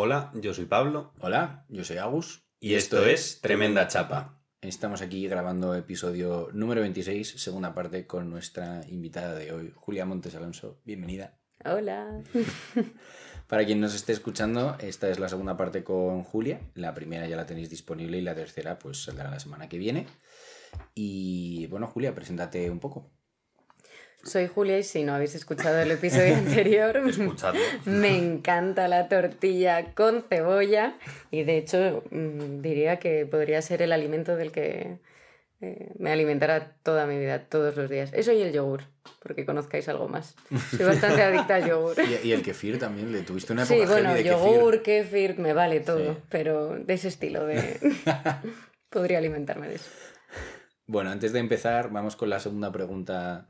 Hola, yo soy Pablo. Hola, yo soy Agus. Y, esto, es Tremenda Chapa. Estamos aquí grabando episodio número 26, segunda parte, con nuestra invitada de hoy, Julia Montes Alonso. Bienvenida. Hola. Para quien nos esté escuchando, esta es la segunda parte con Julia. La primera ya la tenéis disponible y la tercera pues saldrá la semana que viene. Y bueno, Julia, preséntate un poco. Soy Julia y si no habéis escuchado el episodio anterior, me encanta la tortilla con cebolla y de hecho mm, diría que podría ser el alimento del que eh, me alimentará toda mi vida, todos los días. Eso y el yogur, porque conozcáis algo más. Soy bastante adicta al yogur. Y, y el kefir también, le tuviste una época Sí, bueno, de yogur, kefir, me vale todo, Sí. pero de ese estilo de... Podría alimentarme de eso. Bueno, antes de empezar, vamos con la segunda pregunta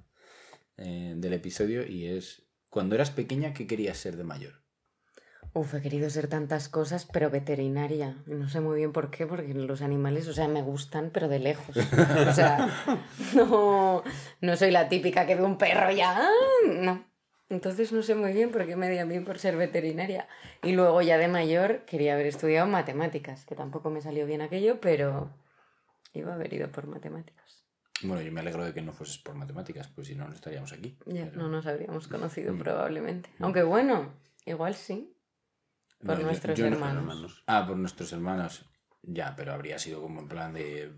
eh, del episodio y es, cuando eras pequeña, ¿qué querías ser de mayor? Uf, he querido ser tantas cosas, pero veterinaria. No sé muy bien por qué, porque los animales, o sea, me gustan, pero de lejos. O sea, no, no soy la típica que ve un perro ya. ¡ah! No. Entonces no sé muy bien por qué me di a mí por ser veterinaria. Y luego ya de mayor quería haber estudiado matemáticas, que tampoco me salió bien aquello, pero iba a haber ido por matemáticas. Bueno, yo me alegro de que no fueses por matemáticas, pues si no, no estaríamos aquí. Ya, Pero- no nos habríamos conocido Mm. probablemente. Aunque bueno, igual sí. Por No, yo- nuestros yo no- hermanos. hermanos. Ah, por nuestros hermanos. Ya, pero habría sido como en plan de...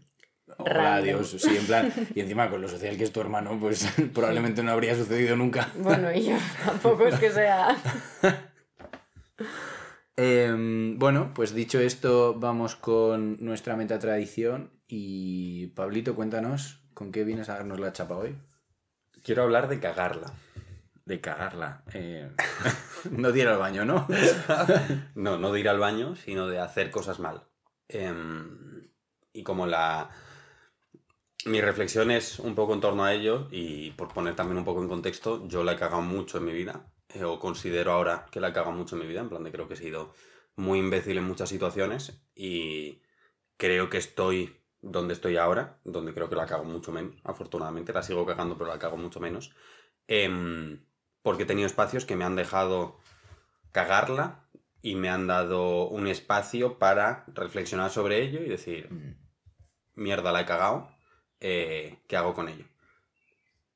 Hola, adiós. Sí, en plan... Y encima con lo social que es tu hermano, pues probablemente no habría sucedido nunca. Bueno, y yo tampoco es que sea... Em, bueno, pues dicho esto, vamos con nuestra meta tradición. Y Pablito, cuéntanos, ¿con qué vienes a darnos la chapa hoy? Quiero hablar de cagarla. De cagarla. eh, no de ir al baño, ¿no? No, no de ir al baño, sino de hacer cosas mal. Em, y como la... Mi reflexión es un poco en torno a ello y por poner también un poco en contexto, yo la he cagado mucho en mi vida, eh, o considero ahora que la he cagado mucho en mi vida, en plan de creo que he sido muy imbécil en muchas situaciones y creo que estoy donde estoy ahora, donde creo que la cago mucho menos, afortunadamente, la sigo cagando pero la cago mucho menos, em, porque he tenido espacios que me han dejado cagarla y me han dado un espacio para reflexionar sobre ello y decir, Mm, mierda, la he cagado, eh, ¿qué hago con ello?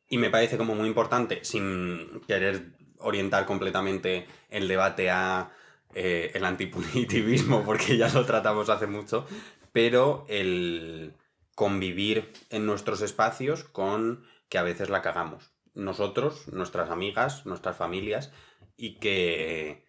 Y me parece como muy importante, sin querer orientar completamente el debate a eh, el antipunitivismo, porque ya lo tratamos hace mucho, pero el convivir en nuestros espacios con que a veces la cagamos. Nosotros, nuestras amigas, nuestras familias, y que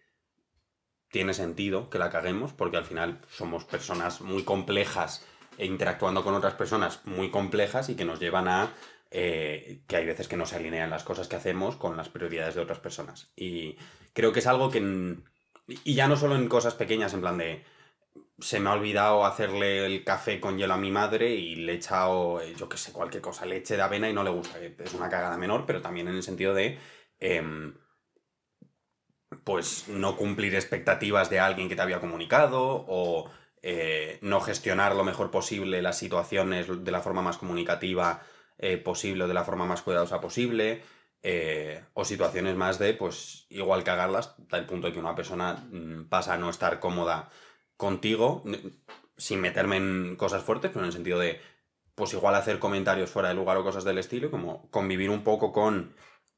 tiene sentido que la caguemos, porque al final somos personas muy complejas e interactuando con otras personas muy complejas y que nos llevan a eh, que hay veces que no se alinean las cosas que hacemos con las prioridades de otras personas. Y creo que es algo que... y ya no solo en cosas pequeñas, en plan de... Se me ha olvidado hacerle el café con hielo a mi madre y le he echado, eh, yo qué sé, cualquier cosa, leche de avena y no le gusta. que Es una cagada menor, pero también en el sentido de... em, pues no cumplir expectativas de alguien que te había comunicado o eh, no gestionar lo mejor posible las situaciones de la forma más comunicativa eh, posible o de la forma más cuidadosa posible eh, o situaciones más de pues igual cagarlas el punto de que una persona mm, pasa a no estar cómoda contigo sin meterme en cosas fuertes pero en el sentido de pues igual hacer comentarios fuera de lugar o cosas del estilo como convivir un poco con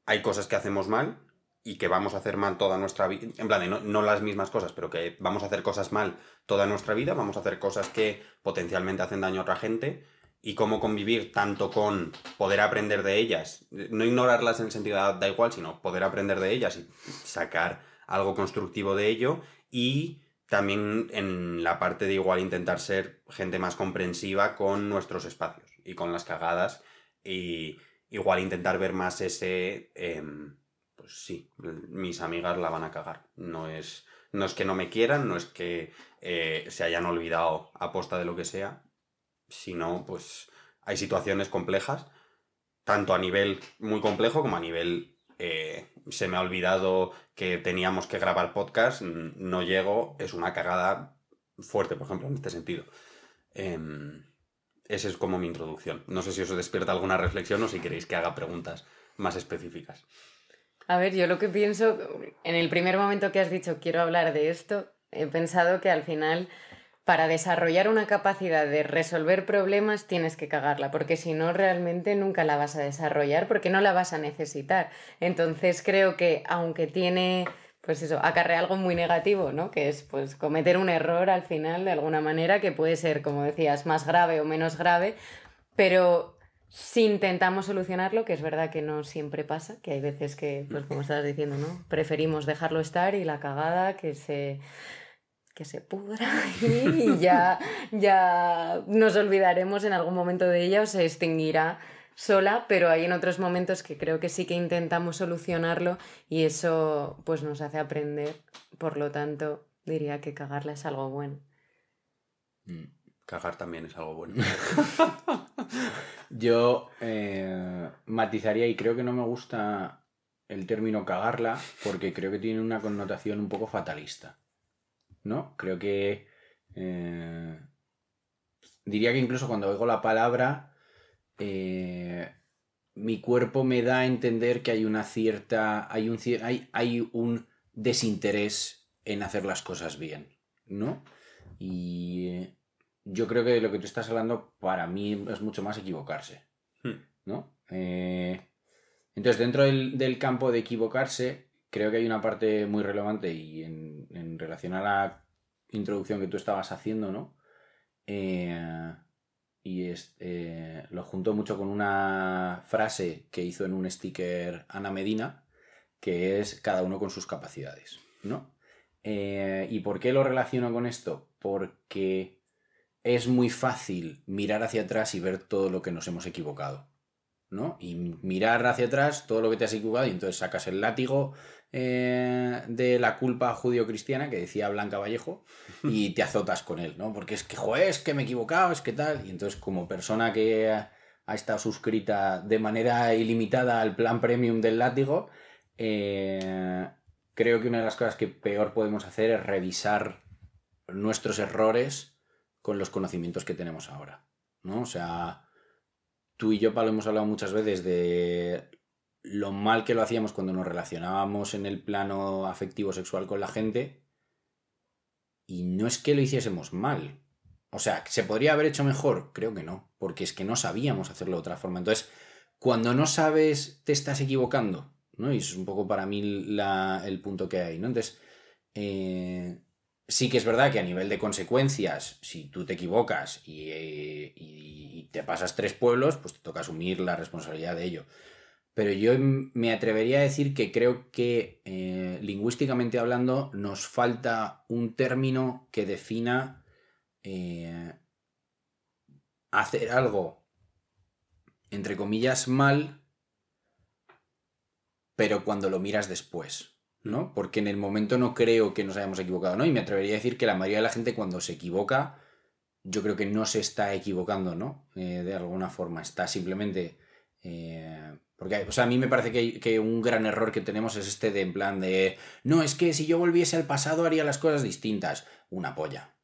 hay cosas que hacemos mal y que vamos a hacer mal toda nuestra vida, en plan, de no, no las mismas cosas, pero que vamos a hacer cosas mal toda nuestra vida, vamos a hacer cosas que potencialmente hacen daño a otra gente, y cómo convivir tanto con poder aprender de ellas, no ignorarlas en el sentido de da igual, sino poder aprender de ellas y sacar algo constructivo de ello, y también en la parte de igual intentar ser gente más comprensiva con nuestros espacios y con las cagadas, y igual intentar ver más ese... em, pues sí, mis amigas la van a cagar. No es, no es que no me quieran, no es que eh, se hayan olvidado a posta de lo que sea, sino pues hay situaciones complejas, tanto a nivel muy complejo como a nivel eh, se me ha olvidado que teníamos que grabar podcast, no llego, es una cagada fuerte, por ejemplo, en este sentido. Em, esa es como mi introducción. No sé si os despierta alguna reflexión o si queréis que haga preguntas más específicas. A ver, yo lo que pienso, en el primer momento que has dicho quiero hablar de esto, he pensado que al final para desarrollar una capacidad de resolver problemas tienes que cagarla, porque si no realmente nunca la vas a desarrollar, porque no la vas a necesitar. Entonces creo que aunque tiene, pues eso, acarrea algo muy negativo, ¿no? Que es pues cometer un error al final de alguna manera que puede ser, como decías, más grave o menos grave, pero si intentamos solucionarlo, que es verdad que no siempre pasa, que hay veces que, pues como estabas diciendo, ¿no? Preferimos dejarlo estar y la cagada que se que se pudra y ya, ya nos olvidaremos en algún momento de ella o se extinguirá sola, pero hay en otros momentos que creo que sí que intentamos solucionarlo y eso pues nos hace aprender, por lo tanto diría que cagarla es algo bueno. Mm, cagar también es algo bueno. Yo eh, matizaría y creo que no me gusta el término cagarla porque creo que tiene una connotación un poco fatalista. ¿No? Creo que... Eh, diría que incluso cuando oigo la palabra, eh, mi cuerpo me da a entender que hay una cierta... Hay un, hay, hay un desinterés en hacer las cosas bien, ¿no? Y yo creo que lo que tú estás hablando para mí es mucho más equivocarse, hmm. ¿no? Eh, entonces, dentro del, campo de equivocarse, creo que hay una parte muy relevante y en, relación a la introducción que tú estabas haciendo, ¿no? Eh, y es, eh, lo junto mucho con una frase que hizo en un sticker Ana Medina, que es cada uno con sus capacidades, ¿no? Eh, ¿Y por qué lo relaciono con esto? Porque es muy fácil mirar hacia atrás y ver todo lo que nos hemos equivocado, ¿no? Y mirar hacia atrás todo lo que te has equivocado y entonces sacas el látigo eh, de la culpa judío-cristiana que decía Blanca Vallejo y te azotas con él, ¿no? Porque es que, joder, es que me he equivocado, es que tal. Y entonces, como persona que ha, estado suscrita de manera ilimitada al plan premium del látigo, eh, creo que una de las cosas que peor podemos hacer es revisar nuestros errores con los conocimientos que tenemos ahora, ¿no? O sea, tú y yo, Pablo, hemos hablado muchas veces de lo mal que lo hacíamos cuando nos relacionábamos en el plano afectivo sexual con la gente. Y no es que lo hiciésemos mal. O sea, ¿se podría haber hecho mejor? Creo que no, porque es que no sabíamos hacerlo de otra forma. Entonces, cuando no sabes, te estás equivocando, ¿no? Y es un poco para mí el punto que hay, ¿no? Entonces, eh, sí que es verdad que a nivel de consecuencias, si tú te equivocas y, eh, y te pasas tres pueblos, pues te toca asumir la responsabilidad de ello pero yo me atrevería a decir que creo que eh, lingüísticamente hablando nos falta un término que defina eh, hacer algo, entre comillas, mal, pero cuando lo miras después, ¿no? Porque en el momento no creo que nos hayamos equivocado, ¿no? Y me atrevería a decir que la mayoría de la gente cuando se equivoca, yo creo que no se está equivocando, ¿no? Eh, de alguna forma, está simplemente porque, o sea, a mí me parece que, un gran error que tenemos es este de en plan de, no, es que si yo volviese al pasado haría las cosas distintas. Una polla.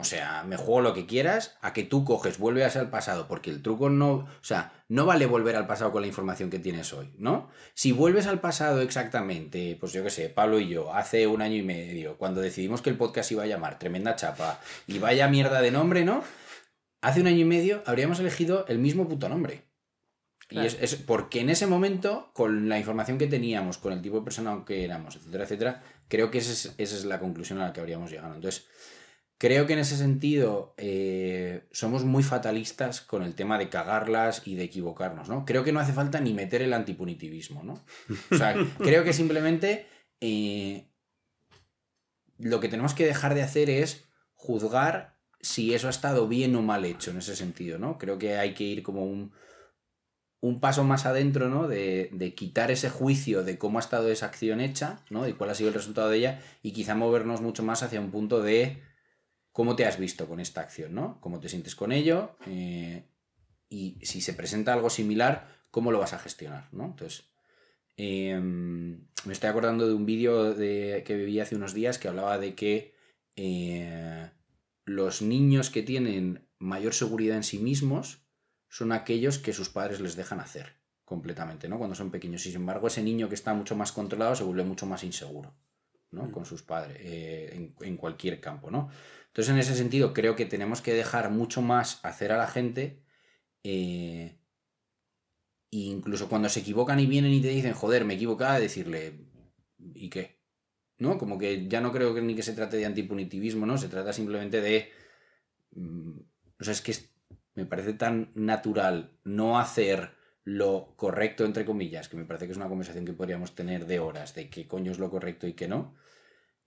O sea, me juego lo que quieras a que tú coges, vuelves al pasado, porque el truco no, o sea, no vale volver al pasado con la información que tienes hoy, ¿no? Si vuelves al pasado exactamente, pues yo qué sé, Pablo y yo, hace un año y medio, cuando decidimos que el podcast iba a llamar Tremenda Chapa y vaya mierda de nombre, ¿no? Hace un año y medio habríamos elegido el mismo puto nombre. Y es, porque en ese momento, con la información que teníamos, con el tipo de persona que éramos, etcétera, etcétera, creo que esa es, esa es la conclusión a la que habríamos llegado. Entonces, creo que en ese sentido eh, somos muy fatalistas con el tema de cagarlas y de equivocarnos, ¿no? Creo que no hace falta ni meter el antipunitivismo, ¿no? O sea, creo que simplemente eh, lo que tenemos que dejar de hacer es juzgar si eso ha estado bien o mal hecho en ese sentido, ¿no? Creo que hay que ir como un un paso más adentro, ¿no? De, quitar ese juicio de cómo ha estado esa acción hecha, ¿no? Y cuál ha sido el resultado de ella, y quizá movernos mucho más hacia un punto de cómo te has visto con esta acción, ¿no? Cómo te sientes con ello, eh, y si se presenta algo similar, cómo lo vas a gestionar, ¿no? Entonces, em, me estoy acordando de un vídeo que viví hace unos días que hablaba de que eh, los niños que tienen mayor seguridad en sí mismos, son aquellos que sus padres les dejan hacer completamente, ¿no? Cuando son pequeños. Y sin embargo, ese niño que está mucho más controlado se vuelve mucho más inseguro, ¿no? Con sus padres, eh, en, en cualquier campo, ¿no? Entonces, en ese sentido, creo que tenemos que dejar mucho más hacer a la gente. eh, e incluso cuando se equivocan y vienen y te dicen, joder, me he equivocado, decirle, ¿y qué? ¿No? Como que ya no creo que ni que se trate de antipunitivismo, ¿no? Se trata simplemente de. mm, O sea, es que es- me parece tan natural no hacer lo correcto, entre comillas, que me parece que es una conversación que podríamos tener de horas, de qué coño es lo correcto y qué no,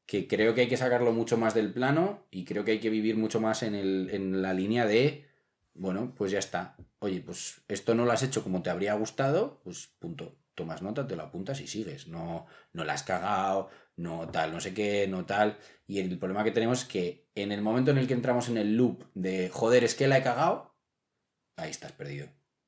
que creo que hay que sacarlo mucho más del plano y creo que hay que vivir mucho más en, el, en la línea de, bueno, pues ya está. Oye, pues esto no lo has hecho como te habría gustado, pues punto. Tomas nota, te lo apuntas y sigues. No, no la has cagado, no tal, no sé qué, no tal. Y el problema que tenemos es que en el momento en el que entramos en el loop de, joder, es que la he cagado, ahí estás perdido.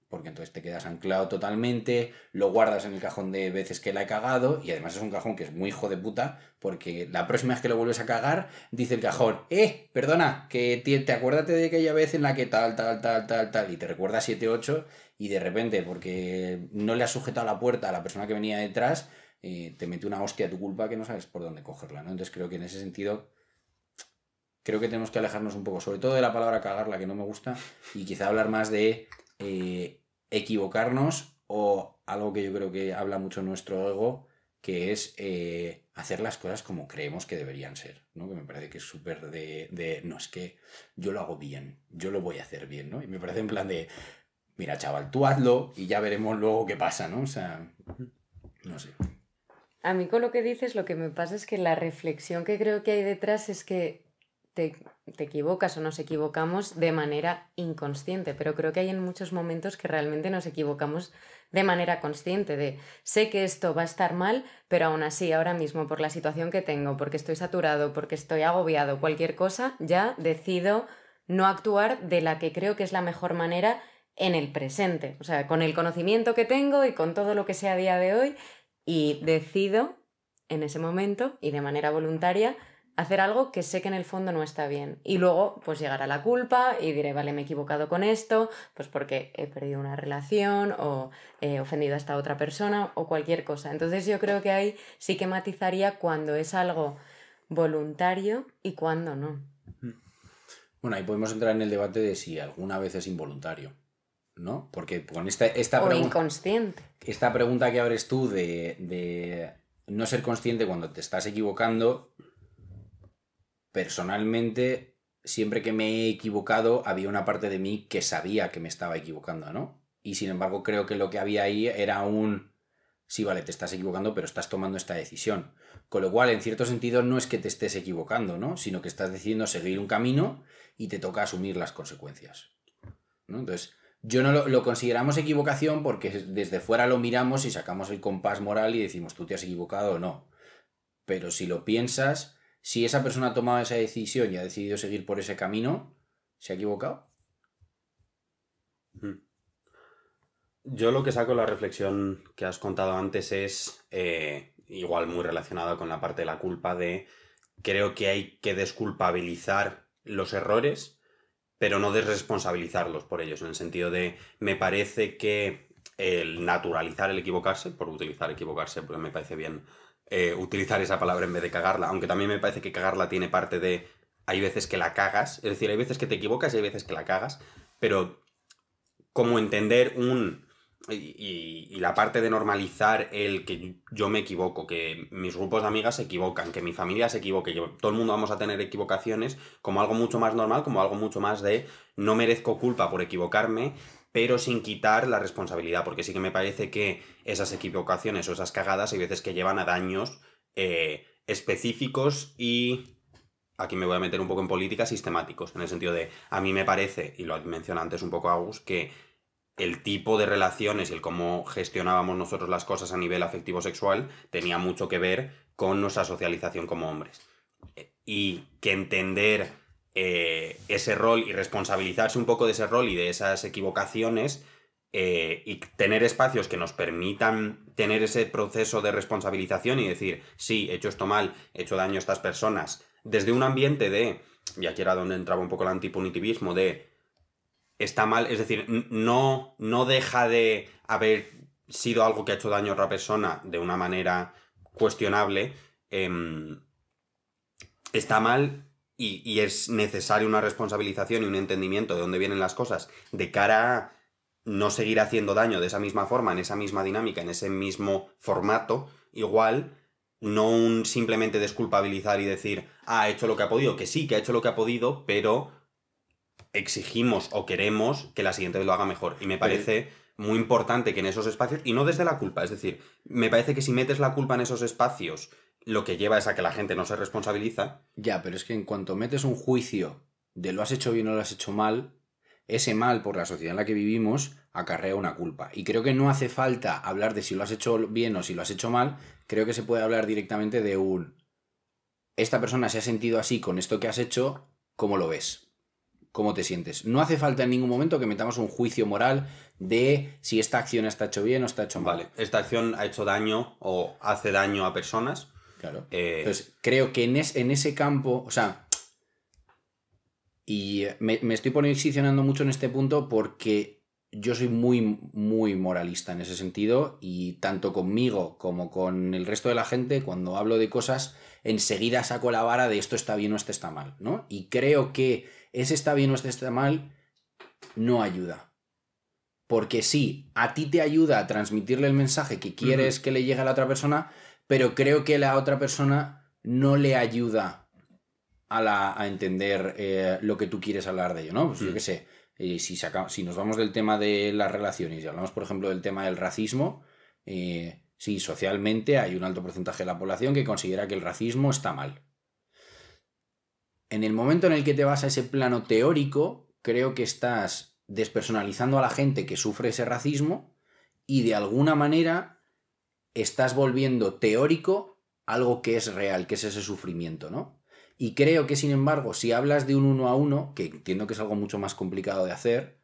Porque entonces te quedas anclado totalmente, lo guardas en el cajón de veces que la he cagado, y además es un cajón que es muy hijo de puta, porque la próxima vez que lo vuelves a cagar, dice el cajón, eh, perdona, que te, te acuérdate de aquella vez en la que tal, tal, tal, tal, tal, y te recuerda 7, 8, y de repente, porque no le has sujetado la puerta a la persona que venía detrás, eh, te mete una hostia a tu culpa que no sabes por dónde cogerla, ¿no? Entonces creo que en ese sentido creo que tenemos que alejarnos un poco, sobre todo de la palabra cagarla, que no me gusta, y quizá hablar más de eh, equivocarnos o algo que yo creo que habla mucho nuestro ego, que es eh, hacer las cosas como creemos que deberían ser, ¿no? Que me parece que es súper de, de, no, es que yo lo hago bien, yo lo voy a hacer bien, ¿no? Y me parece en plan de, mira, chaval, tú hazlo y ya veremos luego qué pasa, ¿no? O sea, no sé. A mí con lo que dices, lo que me pasa es que la reflexión que creo que hay detrás es que te, te equivocas o nos equivocamos de manera inconsciente, pero creo que hay en muchos momentos que realmente nos equivocamos de manera consciente, de sé que esto va a estar mal, pero aún así ahora mismo por la situación que tengo, porque estoy saturado, porque estoy agobiado, cualquier cosa, ya decido no actuar de la que creo que es la mejor manera en el presente, o sea, con el conocimiento que tengo y con todo lo que sé a día de hoy, y decido en ese momento y de manera voluntaria hacer algo que sé que en el fondo no está bien. Y luego, pues llegará la culpa y diré, vale, me he equivocado con esto, pues porque he perdido una relación o he ofendido a esta otra persona o cualquier cosa. Entonces yo creo que ahí sí que matizaría cuando es algo voluntario y cuando no. Bueno, ahí podemos entrar en el debate de si alguna vez es involuntario, ¿no? Porque con esta, esta O pregunta... inconsciente. esta pregunta que abres tú de, de no ser consciente cuando te estás equivocando, personalmente, siempre que me he equivocado, había una parte de mí que sabía que me estaba equivocando, ¿no? Y sin embargo, creo que lo que había ahí era un... Sí, vale, te estás equivocando, pero estás tomando esta decisión. Con lo cual, en cierto sentido, no es que te estés equivocando, ¿no? Sino que estás decidiendo seguir un camino y te toca asumir las consecuencias. ¿no? Entonces, yo no lo, lo consideramos equivocación porque desde fuera lo miramos y sacamos el compás moral y decimos tú te has equivocado o no. Pero si lo piensas, si esa persona ha tomado esa decisión y ha decidido seguir por ese camino, ¿se ha equivocado? Yo lo que saco la reflexión que has contado antes es eh, igual muy relacionado con la parte de la culpa de creo que hay que desculpabilizar los errores, pero no desresponsabilizarlos por ellos, en el sentido de me parece que el naturalizar el equivocarse, por utilizar equivocarse, porque me parece bien eh, utilizar esa palabra en vez de cagarla, aunque también me parece que cagarla tiene parte de hay veces que la cagas, es decir, hay veces que te equivocas y hay veces que la cagas, pero como entender un... Y, la parte de normalizar el que yo me equivoco, que mis grupos de amigas se equivocan, que mi familia se equivoque, que todo el mundo vamos a tener equivocaciones como algo mucho más normal, como algo mucho más de no merezco culpa por equivocarme, pero sin quitar la responsabilidad, porque sí que me parece que esas equivocaciones o esas cagadas hay veces que llevan a daños eh, específicos y aquí me voy a meter un poco en política, sistemáticos, en el sentido de, a mí me parece, y lo menciona antes un poco Agus, que el tipo de relaciones y el cómo gestionábamos nosotros las cosas a nivel afectivo sexual tenía mucho que ver con nuestra socialización como hombres. Eh, Y que entender eh, ese rol y responsabilizarse un poco de ese rol y de esas equivocaciones eh, y tener espacios que nos permitan tener ese proceso de responsabilización y decir, sí, he hecho esto mal, he hecho daño a estas personas, desde un ambiente de, y aquí era donde entraba un poco el antipunitivismo, de está mal, es decir, no, no deja de haber sido algo que ha hecho daño a otra persona de una manera cuestionable, em, está mal y, y es necesaria una responsabilización y un entendimiento de dónde vienen las cosas de cara a no seguir haciendo daño de esa misma forma, en esa misma dinámica, en ese mismo formato, igual no un simplemente desculpabilizar y decir, ah, ha hecho lo que ha podido, que sí, que ha hecho lo que ha podido, pero exigimos o queremos que la siguiente vez lo haga mejor. Y me parece muy importante que en esos espacios, y no desde la culpa, es decir, me parece que si metes la culpa en esos espacios, lo que lleva es a que la gente no se responsabiliza. Ya, pero es que en cuanto metes un juicio de lo has hecho bien o lo has hecho mal, ese mal por la sociedad en la que vivimos acarrea una culpa. Y creo que no hace falta hablar de si lo has hecho bien o si lo has hecho mal, creo que se puede hablar directamente de un... Esta persona se ha sentido así con esto que has hecho, ¿cómo lo ves? ¿Cómo te sientes? No hace falta en ningún momento que metamos un juicio moral de si esta acción está hecho bien o está hecho mal. Vale, esta acción ha hecho daño o hace daño a personas. Claro. Eh, Entonces, creo que en, es- en ese campo, o sea, y me, me estoy posicionando mucho en este punto porque yo soy muy, muy moralista en ese sentido y tanto conmigo como con el resto de la gente, cuando hablo de cosas, enseguida saco la vara de esto está bien o esto está mal, ¿no? Y creo que ese está bien o este está mal no ayuda. Porque sí, a ti te ayuda a transmitirle el mensaje que quieres que le llegue a la otra persona, pero creo que la otra persona no le ayuda a, la, a entender eh, lo que tú quieres hablar de ello, ¿no? Pues yo Mm. qué sé, eh, si, saca- si nos vamos del tema de las relaciones y hablamos, por ejemplo, del tema del racismo, eh, sí, socialmente hay un alto porcentaje de la población que considera que el racismo está mal. En el momento en el que te vas a ese plano teórico, creo que estás despersonalizando a la gente que sufre ese racismo y de alguna manera estás volviendo teórico algo que es real, que es ese sufrimiento, ¿no? Y creo que, sin embargo, si hablas de un uno a uno, que entiendo que es algo mucho más complicado de hacer,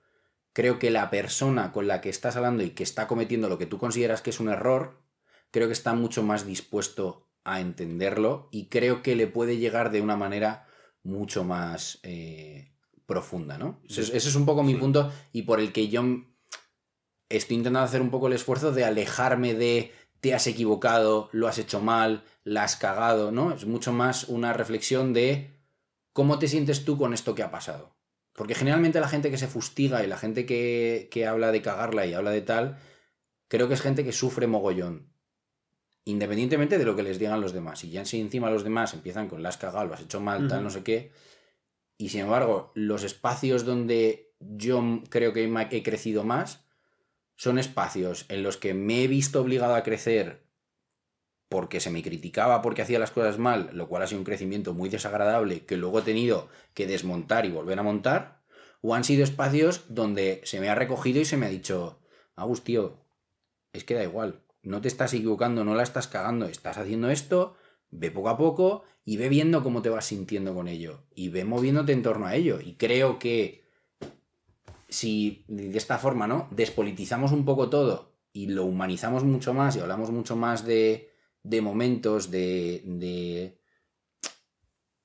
creo que la persona con la que estás hablando y que está cometiendo lo que tú consideras que es un error, creo que está mucho más dispuesto a entenderlo y creo que le puede llegar de una manera mucho más eh, profunda, ¿no? Ese es, ese es un poco mi Sí. punto y por el que yo estoy intentando hacer un poco el esfuerzo de alejarme de te has equivocado, lo has hecho mal, la has cagado, ¿no? Es mucho más una reflexión de cómo te sientes tú con esto que ha pasado. Porque generalmente la gente que se fustiga y la gente que, que habla de cagarla y habla de tal, creo que es gente que sufre mogollón. Independientemente de lo que les digan los demás. Y ya si encima los demás empiezan con la has cagado, lo has hecho mal, tal, no sé qué. Y sin embargo, los espacios donde yo creo que he crecido más son espacios en los que me he visto obligado a crecer porque se me criticaba porque hacía las cosas mal, lo cual ha sido un crecimiento muy desagradable que luego he tenido que desmontar y volver a montar, o han sido espacios donde se me ha recogido y se me ha dicho, Agus, tío, es que da igual, no te estás equivocando, no la estás cagando, estás haciendo esto, ve poco a poco y ve viendo cómo te vas sintiendo con ello y ve moviéndote en torno a ello. Y creo que si de esta forma, ¿no? Despolitizamos un poco todo y lo humanizamos mucho más y hablamos mucho más de, de momentos, de, de,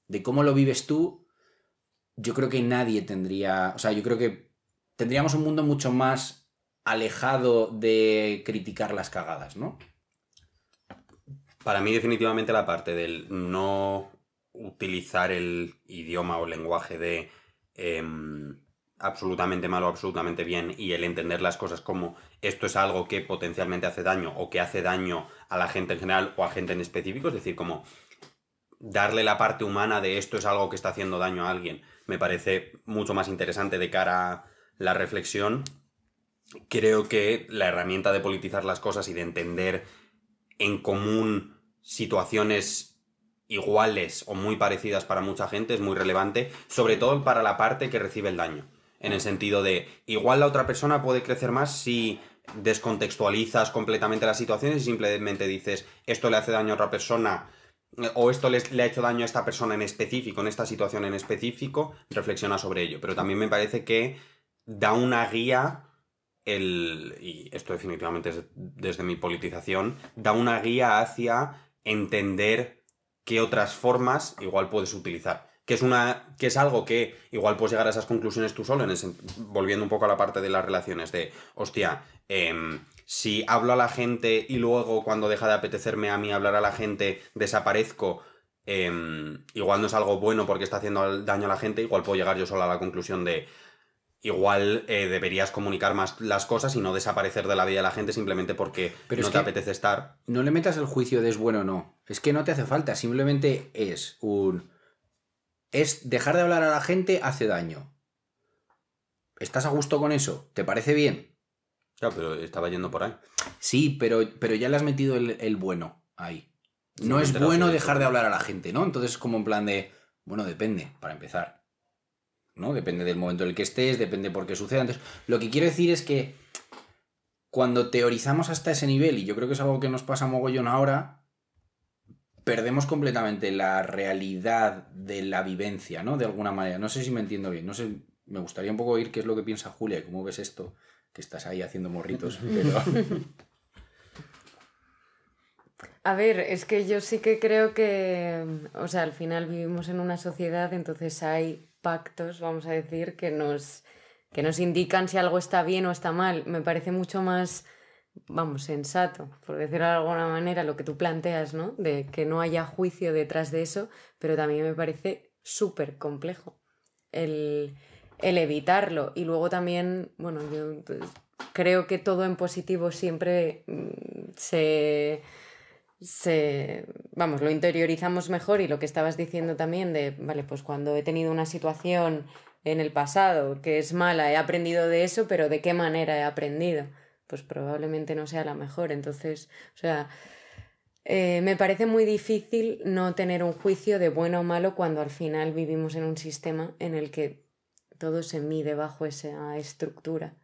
de cómo lo vives tú, yo creo que nadie tendría, o sea, yo creo que tendríamos un mundo mucho más alejado de criticar las cagadas, ¿no? Para mí, definitivamente, la parte del no utilizar el idioma o lenguaje de em, absolutamente malo, absolutamente bien, y el entender las cosas como esto es algo que potencialmente hace daño o que hace daño a la gente en general o a gente en específico, es decir, como darle la parte humana de esto es algo que está haciendo daño a alguien, me parece mucho más interesante de cara a la reflexión. Creo que la herramienta de politizar las cosas y de entender en común situaciones iguales o muy parecidas para mucha gente es muy relevante, sobre todo para la parte que recibe el daño. En el sentido de, igual la otra persona puede crecer más si descontextualizas completamente las situaciones y simplemente dices, esto le hace daño a otra persona eh, o esto le ha hecho daño a esta persona en específico, en esta situación en específico, reflexiona sobre ello. Pero también me parece que da una guía el, y esto definitivamente es desde mi politización, da una guía hacia entender qué otras formas igual puedes utilizar. Que es, una, que es algo que igual puedes llegar a esas conclusiones tú solo, en volviendo un poco a la parte de las relaciones, de, hostia, em, si hablo a la gente y luego cuando deja de apetecerme a mí hablar a la gente desaparezco, em, igual no es algo bueno porque está haciendo daño a la gente, igual puedo llegar yo solo a la conclusión de igual eh, deberías comunicar más las cosas y no desaparecer de la vida de la gente simplemente porque Pero no te apetece estar. No le metas el juicio de es bueno o no. Es que no te hace falta. Simplemente es un. Es dejar de hablar a la gente hace daño. ¿Estás a gusto con eso? ¿Te parece bien? Claro, pero estaba yendo por ahí. Sí, pero, pero ya le has metido el, el bueno ahí. Sí, No es bueno dejar de hablar a la gente, ¿no? Entonces, como en plan de. Bueno, depende, para empezar. ¿No? Depende del momento en el que estés, depende por qué suceda. Entonces, lo que quiero decir es que cuando teorizamos hasta ese nivel, y yo creo que es algo que nos pasa mogollón ahora, perdemos completamente la realidad de la vivencia, ¿no? De alguna manera. No sé si me entiendo bien. No sé, me gustaría un poco oír qué es lo que piensa Julia y cómo ves esto, que estás ahí haciendo morritos. Pero... A ver, es que yo sí que creo que, o sea, al final vivimos en una sociedad, entonces hay pactos, vamos a decir, que nos, que nos indican si algo está bien o está mal. Me parece mucho más, vamos, sensato, por decirlo de alguna manera, lo que tú planteas, ¿no? De que no haya juicio detrás de eso, pero también me parece súper complejo el, el evitarlo. Y luego también, bueno, yo pues, creo que todo en positivo siempre mm, se se, vamos, lo interiorizamos mejor y lo que estabas diciendo también de, vale, pues cuando he tenido una situación en el pasado que es mala, he aprendido de eso, pero ¿de qué manera he aprendido? Pues probablemente no sea la mejor. Entonces, o sea, eh, me parece muy difícil no tener un juicio de bueno o malo cuando al final vivimos en un sistema en el que todo se mide bajo esa estructura.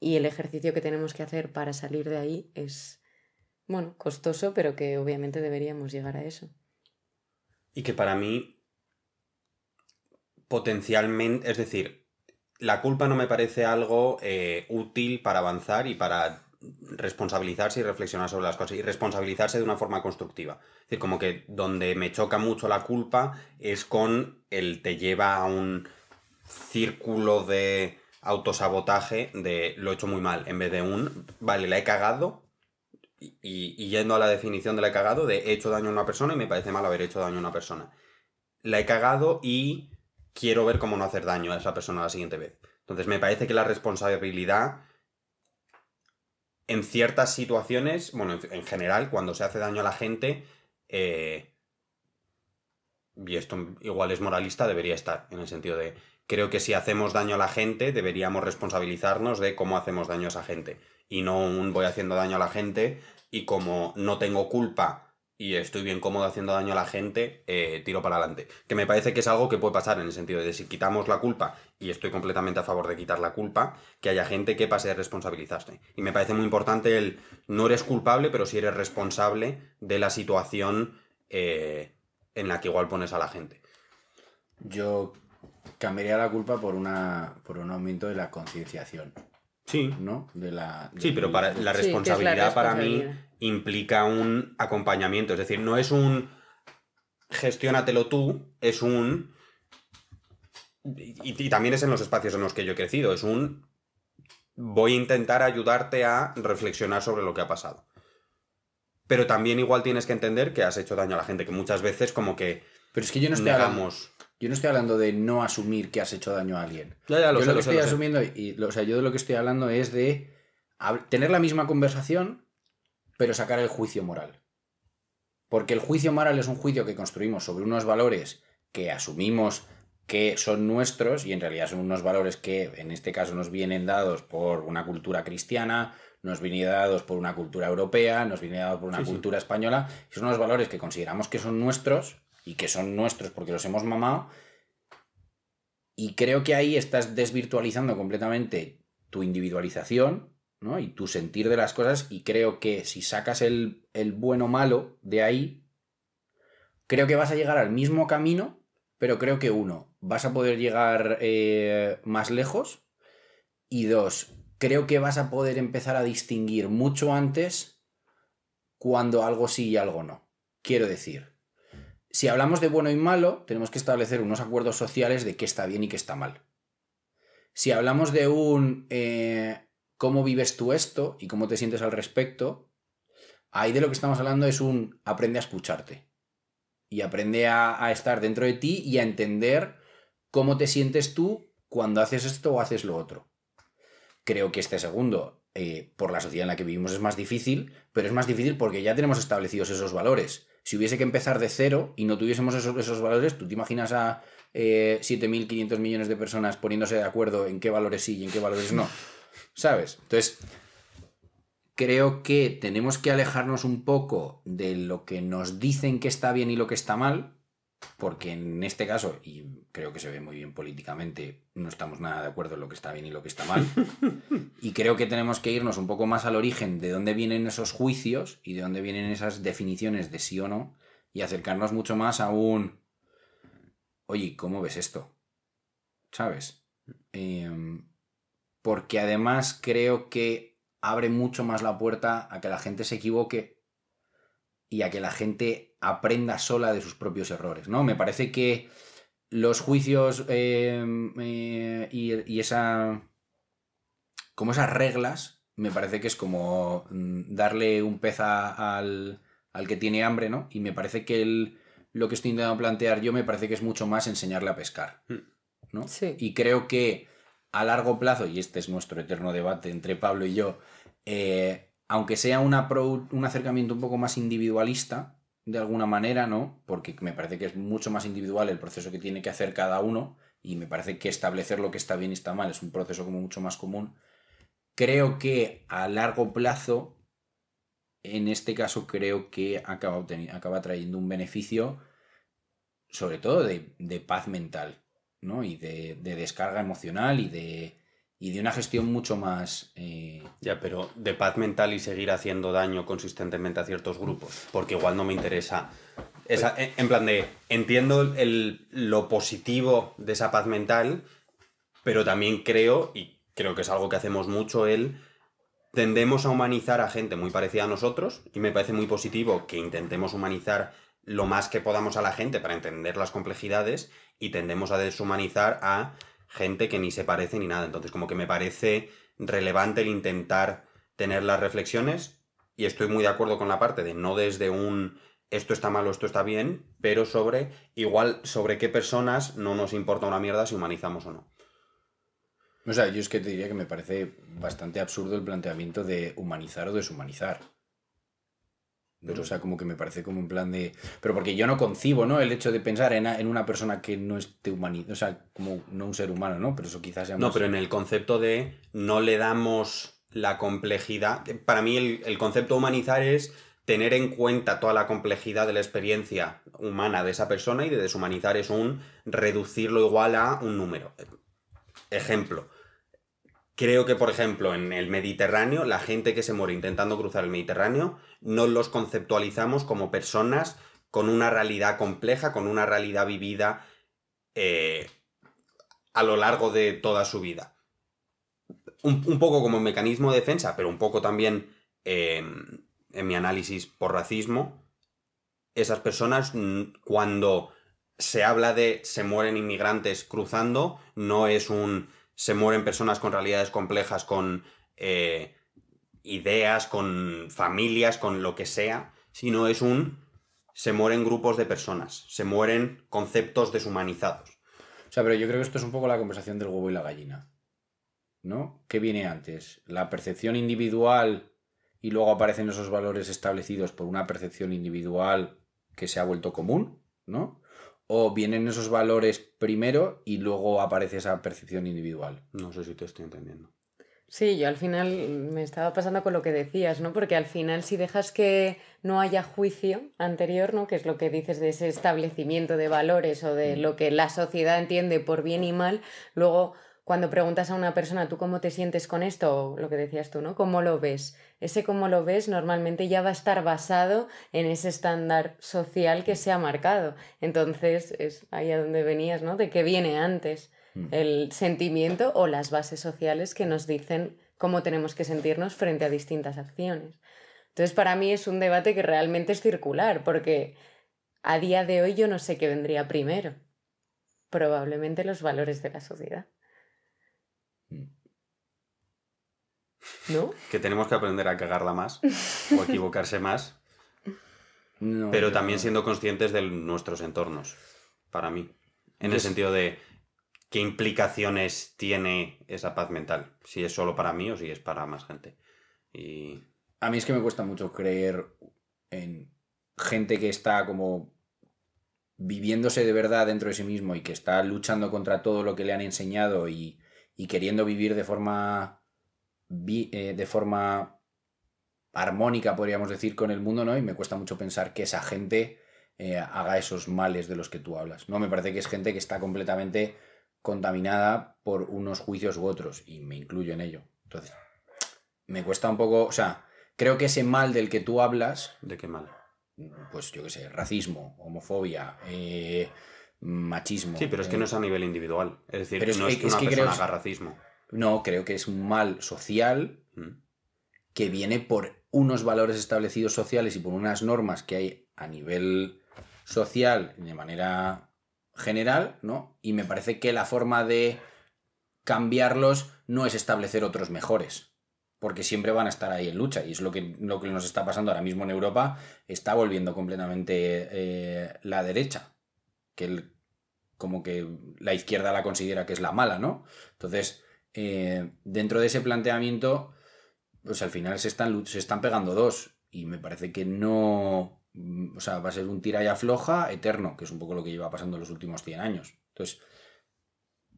Y el ejercicio que tenemos que hacer para salir de ahí es, bueno, costoso, pero que obviamente deberíamos llegar a eso. Y que para mí, potencialmente, es decir, la culpa no me parece algo eh, útil para avanzar y para responsabilizarse y reflexionar sobre las cosas y responsabilizarse de una forma constructiva. Es decir, como que donde me choca mucho la culpa es con el te lleva a un círculo de autosabotaje de lo he hecho muy mal, en vez de un, vale, la he cagado, y, y yendo a la definición de la he cagado, de he hecho daño a una persona y me parece mal haber hecho daño a una persona. La he cagado y quiero ver cómo no hacer daño a esa persona la siguiente vez. Entonces me parece que la responsabilidad en ciertas situaciones, bueno, en, en general, cuando se hace daño a la gente, eh, y esto igual es moralista, debería estar, en el sentido de, creo que si hacemos daño a la gente, deberíamos responsabilizarnos de cómo hacemos daño a esa gente. Y no un voy haciendo daño a la gente y como no tengo culpa y estoy bien cómodo haciendo daño a la gente, eh, tiro para adelante. Que me parece que es algo que puede pasar en el sentido de si quitamos la culpa, y estoy completamente a favor de quitar la culpa, que haya gente que pase a responsabilizarse. Y me parece muy importante el no eres culpable, pero sí eres responsable de la situación eh, en la que igual pones a la gente. Yo cambiaría la culpa por una por un aumento de la concienciación, Sí. ¿no? De la Sí, pero para la Sí, responsabilidad para mí implica un acompañamiento. Es decir, no es un gestiónatelo tú, es un. Y, y también es en los espacios en los que yo he crecido. Es un. Voy a intentar ayudarte a reflexionar sobre lo que ha pasado. Pero también igual tienes que entender que has hecho daño a la gente, que muchas veces como que Pero es que yo no estoy hablando. Yo no estoy hablando de no asumir que has hecho daño a alguien. Ya, ya, lo yo sé, lo lo que sé, estoy sé. asumiendo, y o sea, yo de lo que estoy hablando es de tener la misma conversación, pero sacar el juicio moral. Porque el juicio moral es un juicio que construimos sobre unos valores que asumimos que son nuestros y en realidad son unos valores que en este caso nos vienen dados por una cultura cristiana, nos vienen dados por una cultura europea, nos vienen dados por una Sí, sí. cultura española, y son unos valores que consideramos que son nuestros y que son nuestros porque los hemos mamado y creo que ahí estás desvirtualizando completamente tu individualización ¿no? y tu sentir de las cosas. Y creo que si sacas el, el bueno malo de ahí, creo que vas a llegar al mismo camino, pero creo que uno, vas a poder llegar eh, más lejos. Y dos, creo que vas a poder empezar a distinguir mucho antes cuando algo sí y algo no. Quiero decir, si hablamos de bueno y malo, tenemos que establecer unos acuerdos sociales de qué está bien y qué está mal. Si hablamos de un eh, cómo vives tú esto y cómo te sientes al respecto, ahí de lo que estamos hablando es un aprende a escucharte. Y aprende a, estar dentro de ti y a entender cómo te sientes tú cuando haces esto o haces lo otro. Creo que este segundo, eh, por la sociedad en la que vivimos, es más difícil, pero es más difícil porque ya tenemos establecidos esos valores. Si hubiese que empezar de cero y no tuviésemos esos, esos valores, ¿tú te imaginas a eh, 7.500 millones de personas poniéndose de acuerdo en qué valores sí y en qué valores no? ¿Sabes? Entonces, creo que tenemos que alejarnos un poco de lo que nos dicen que está bien y lo que está mal, porque en este caso, y creo que se ve muy bien políticamente, no estamos nada de acuerdo en lo que está bien y lo que está mal, y creo que tenemos que irnos un poco más al origen de dónde vienen esos juicios y de dónde vienen esas definiciones de sí o no, y acercarnos mucho más a un, oye, ¿cómo ves esto? ¿Sabes? Em, porque además creo que abre mucho más la puerta a que la gente se equivoque y a que la gente aprenda sola de sus propios errores, ¿no? Me parece que los juicios eh, eh, y, y, esa... como esas reglas, me parece que es como mm, darle un pez a, al, al, que tiene hambre, ¿no? Y me parece que el, lo que estoy intentando plantear yo me parece que es mucho más enseñarle a pescar, ¿no? Sí. Y creo que a largo plazo, y este es nuestro eterno debate entre Pablo y yo, eh, aunque sea un acercamiento un poco más individualista, de alguna manera, ¿no? Porque me parece que es mucho más individual el proceso que tiene que hacer cada uno y me parece que establecer lo que está bien y está mal es un proceso como mucho más común. Creo que a largo plazo, en este caso, creo que acaba, trayendo un beneficio, sobre todo de, paz mental, ¿no? Y de, descarga emocional y de, y de una gestión mucho más... Eh... Ya, pero de paz mental y seguir haciendo daño consistentemente a ciertos grupos, porque igual no me interesa. Esa, en plan de, entiendo el, lo positivo de esa paz mental, pero también creo, y creo que es algo que hacemos mucho, el tendemos a humanizar a gente muy parecida a nosotros, y me parece muy positivo que intentemos humanizar lo más que podamos a la gente para entender las complejidades, y tendemos a deshumanizar a gente que ni se parece ni nada. Entonces, como que me parece relevante el intentar tener las reflexiones y estoy muy de acuerdo con la parte de no desde un esto está mal o esto está bien, pero sobre igual sobre qué personas no nos importa una mierda si humanizamos o no. O sea, yo es que te diría que me parece bastante absurdo el planteamiento de humanizar o deshumanizar. Pero, o sea, como que me parece como un plan de. Pero porque yo no concibo, ¿no? El hecho de pensar en, en una persona que no esté humanizada. O sea, como no un ser humano, ¿no? Pero eso quizás sea más... No, pero en el concepto de no le damos la complejidad. Para mí, el, el concepto de humanizar es tener en cuenta toda la complejidad de la experiencia humana de esa persona y de deshumanizar es un reducirlo igual a un número. Ejemplo, Creo que, por ejemplo, en el Mediterráneo, la gente que se muere intentando cruzar el Mediterráneo, no los conceptualizamos como personas con una realidad compleja, con una realidad vivida eh, a lo largo de toda su vida. Un, un, poco como mecanismo de defensa, pero un poco también eh, en mi análisis por racismo, esas personas cuando se habla de se mueren inmigrantes cruzando, no es un se mueren personas con realidades complejas, con eh, ideas, con familias, con lo que sea, sino es un se mueren grupos de personas, se mueren conceptos deshumanizados. O sea, pero yo creo que esto es un poco la conversación del huevo y la gallina. ¿No? ¿Qué viene antes? ¿La percepción individual y luego aparecen esos valores establecidos por una percepción individual que se ha vuelto común? ¿No? O vienen esos valores primero y luego aparece esa percepción individual. No sé si te estoy entendiendo. Sí, yo al final me estaba pasando con lo que decías, ¿no? Porque al final si dejas que no haya juicio anterior, ¿no? Que es lo que dices de ese establecimiento de valores o de lo que la sociedad entiende por bien y mal, luego cuando preguntas a una persona, ¿tú cómo te sientes con esto? O lo que decías tú, ¿no? ¿Cómo lo ves? Ese cómo lo ves normalmente ya va a estar basado en ese estándar social que se ha marcado. Entonces, es ahí a donde venías, ¿no? De qué viene antes mm. el sentimiento o las bases sociales que nos dicen cómo tenemos que sentirnos frente a distintas acciones. Entonces, para mí es un debate que realmente es circular, porque a día de hoy yo no sé qué vendría primero. Probablemente los valores de la sociedad. ¿No? Que tenemos que aprender a cagarla más o equivocarse más, No, pero también siendo conscientes de nuestros entornos, para mí. En el sentido de qué implicaciones tiene esa paz mental, si es solo para mí o si es para más gente. Y A mí es que me cuesta mucho creer en gente que está como viviéndose de verdad dentro de sí mismo y que está luchando contra todo lo que le han enseñado y, y queriendo vivir de forma eh, de forma armónica, podríamos decir, con el mundo, ¿no? Y me cuesta mucho pensar que esa gente eh, haga esos males de los que tú hablas. No, me parece que es gente que está completamente contaminada por unos juicios u otros, y me incluyo en ello. Entonces, me cuesta un poco, o sea, creo que ese mal del que tú hablas, de qué mal. pues yo qué sé, racismo, homofobia, eh, machismo. Sí, pero es que eh, no es a nivel individual. Es decir, Pero es- no es es que una que creo persona es- haga racismo. No, creo que es un mal social Mm. que viene por unos valores establecidos sociales y por unas normas que hay a nivel social de manera general, ¿no? Y me parece que la forma de cambiarlos no es establecer otros mejores, porque siempre van a estar ahí en lucha y es lo que, lo que nos está pasando ahora mismo en Europa, está volviendo completamente eh, la derecha, que el- como que la izquierda la considera que es la mala, ¿no? Entonces, eh, dentro de ese planteamiento, pues al final se están, se están pegando dos. Y me parece que no. O sea, va a ser un tira y afloja eterno, que es un poco lo que lleva pasando los últimos 100 años. Entonces,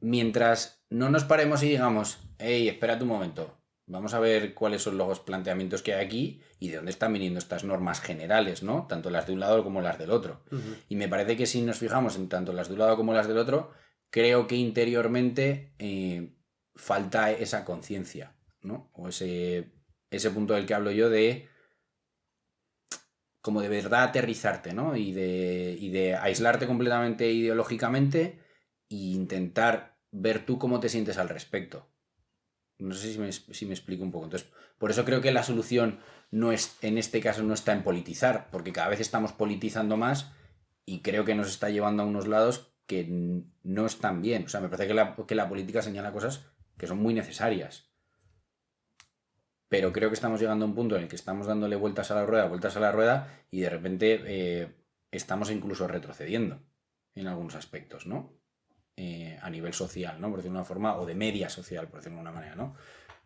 mientras no nos paremos y digamos, hey, espérate un momento, vamos a ver cuáles son los planteamientos que hay aquí y de dónde están viniendo estas normas generales, ¿no? Tanto las de un lado como las del otro. Y me parece que si nos fijamos en tanto las de un lado como las del otro, creo que interiormente eh, falta esa conciencia, ¿no? O ese, ese punto del que hablo yo de como de verdad aterrizarte, ¿no? Y de, y de aislarte completamente ideológicamente e intentar ver tú cómo te sientes al respecto. No sé si me, si me explico un poco. Entonces, por eso creo que la solución no es, en este caso, no está en politizar, porque cada vez estamos politizando más y creo que nos está llevando a unos lados que no están bien. O sea, me parece que la, que la política señala cosas que son muy necesarias. Pero creo que estamos llegando a un punto en el que estamos dándole vueltas a la rueda, vueltas a la rueda, y de repente eh, estamos incluso retrocediendo en algunos aspectos, ¿no? Eh, a nivel social, ¿no? Por decirlo de una forma, o de media social, por decirlo de una manera, ¿no?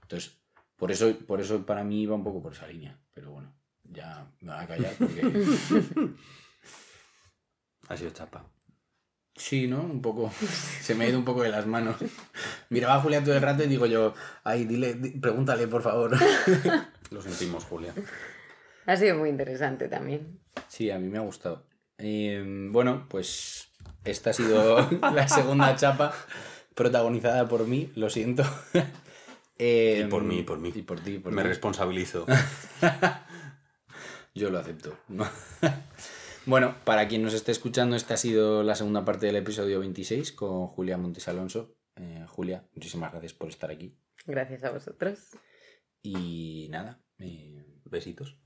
Entonces, por eso, por eso para mí va un poco por esa línea. Pero bueno, ya me voy a callar porque... Ha sido chapa. Sí, ¿no? Un poco. Se me ha ido un poco de las manos. Miraba a Julia todo el rato y digo yo, ay, dile, di- pregúntale, por favor. Lo sentimos, Julia. Ha sido muy interesante también. Sí, a mí me ha gustado. Eh, bueno, pues esta ha sido la segunda chapa protagonizada por mí, lo siento. Eh, Y por mí, y por mí. Y por ti, por Me mí. responsabilizo. Yo lo acepto. bueno, para quien nos esté escuchando, esta ha sido la segunda parte del episodio 26 con Julia Montes Alonso. Eh, Julia, muchísimas gracias por estar aquí. Gracias a vosotros. Y nada, eh, Besitos.